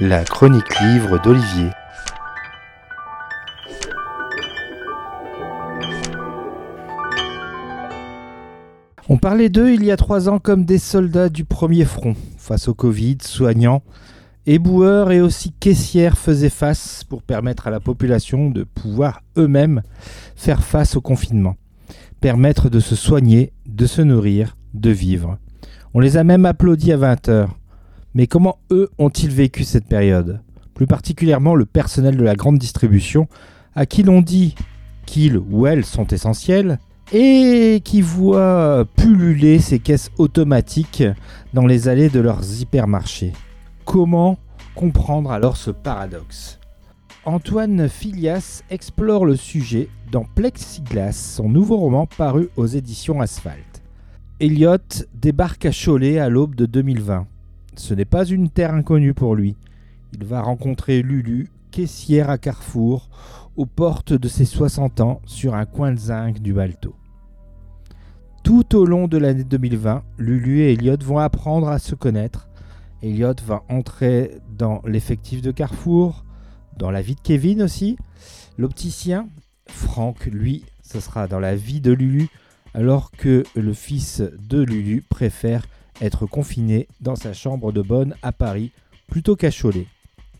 La chronique livre d'Olivier. On parlait d'eux il y a trois ans comme des soldats du premier front, face au Covid, soignants, éboueurs et aussi caissières faisaient face pour permettre à la population de pouvoir eux-mêmes faire face au confinement, permettre de se soigner, de se nourrir, de vivre. On les a même applaudis à 20 heures. Mais comment eux ont-ils vécu cette période? Plus particulièrement le personnel de la grande distribution, à qui l'on dit qu'ils ou elles sont essentiels, et qui voient pulluler ces caisses automatiques dans les allées de leurs hypermarchés. Comment comprendre alors ce paradoxe? Antoine Filias explore le sujet dans Plexiglas, son nouveau roman paru aux éditions Asphalte. Elliot débarque à Cholet à l'aube de 2020. Ce n'est pas une terre inconnue pour lui. Il va rencontrer Lulu, caissière à Carrefour, aux portes de ses 60 ans, sur un coin de zinc du Balto. Tout au long de l'année 2020, Lulu et Elliot vont apprendre à se connaître. Elliot va entrer dans l'effectif de Carrefour, dans la vie de Kevin aussi. L'opticien, Franck, lui, ce sera dans la vie de Lulu, alors que le fils de Lulu préfère être confiné dans sa chambre de bonne à Paris plutôt qu'à Cholet.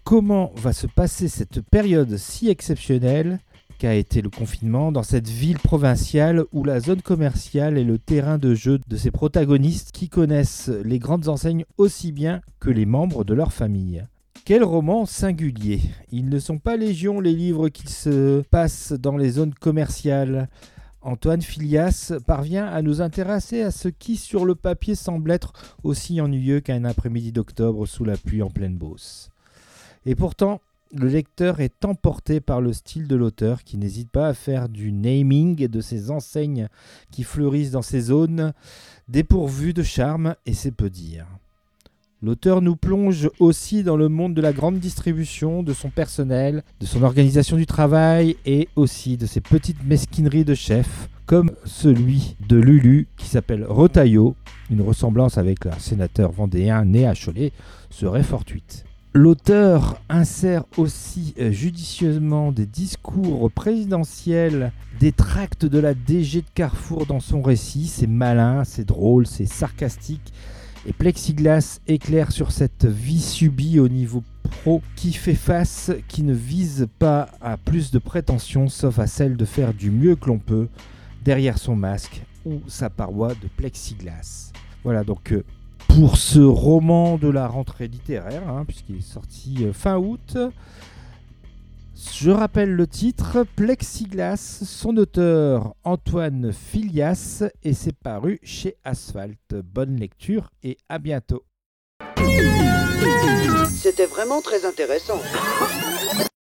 Comment va se passer cette période si exceptionnelle qu'a été le confinement dans cette ville provinciale où la zone commerciale est le terrain de jeu de ces protagonistes qui connaissent les grandes enseignes aussi bien que les membres de leur famille? Quel roman singulier Ils ne sont pas légion les livres qui se passent dans les zones commerciales. Antoine Filias parvient à nous intéresser à ce qui sur le papier semble être aussi ennuyeux qu'un après-midi d'octobre sous la pluie en pleine Beauce. Et pourtant, le lecteur est emporté par le style de l'auteur qui n'hésite pas à faire du naming de ces enseignes qui fleurissent dans ces zones dépourvues de charme et c'est peu dire. L'auteur nous plonge aussi dans le monde de la grande distribution, de son personnel, de son organisation du travail et aussi de ses petites mesquineries de chef, comme celui de Lulu qui s'appelle Rotaillot. Une ressemblance avec un sénateur vendéen né à Cholet serait fortuite. L'auteur insère aussi euh, judicieusement des discours présidentiels, des tracts de la DG de Carrefour dans son récit. C'est malin, c'est drôle, c'est sarcastique. Et Plexiglas éclaire sur cette vie subie au niveau pro qui fait face, qui ne vise pas à plus de prétentions sauf à celle de faire du mieux que l'on peut derrière son masque ou sa paroi de plexiglas. Voilà donc euh, pour ce roman de la rentrée littéraire, hein, puisqu'il est sorti euh, fin août. Je rappelle le titre, Plexiglas, son auteur Antoine Filias, et c'est paru chez Asphalt. Bonne lecture et à bientôt. C'était vraiment très intéressant.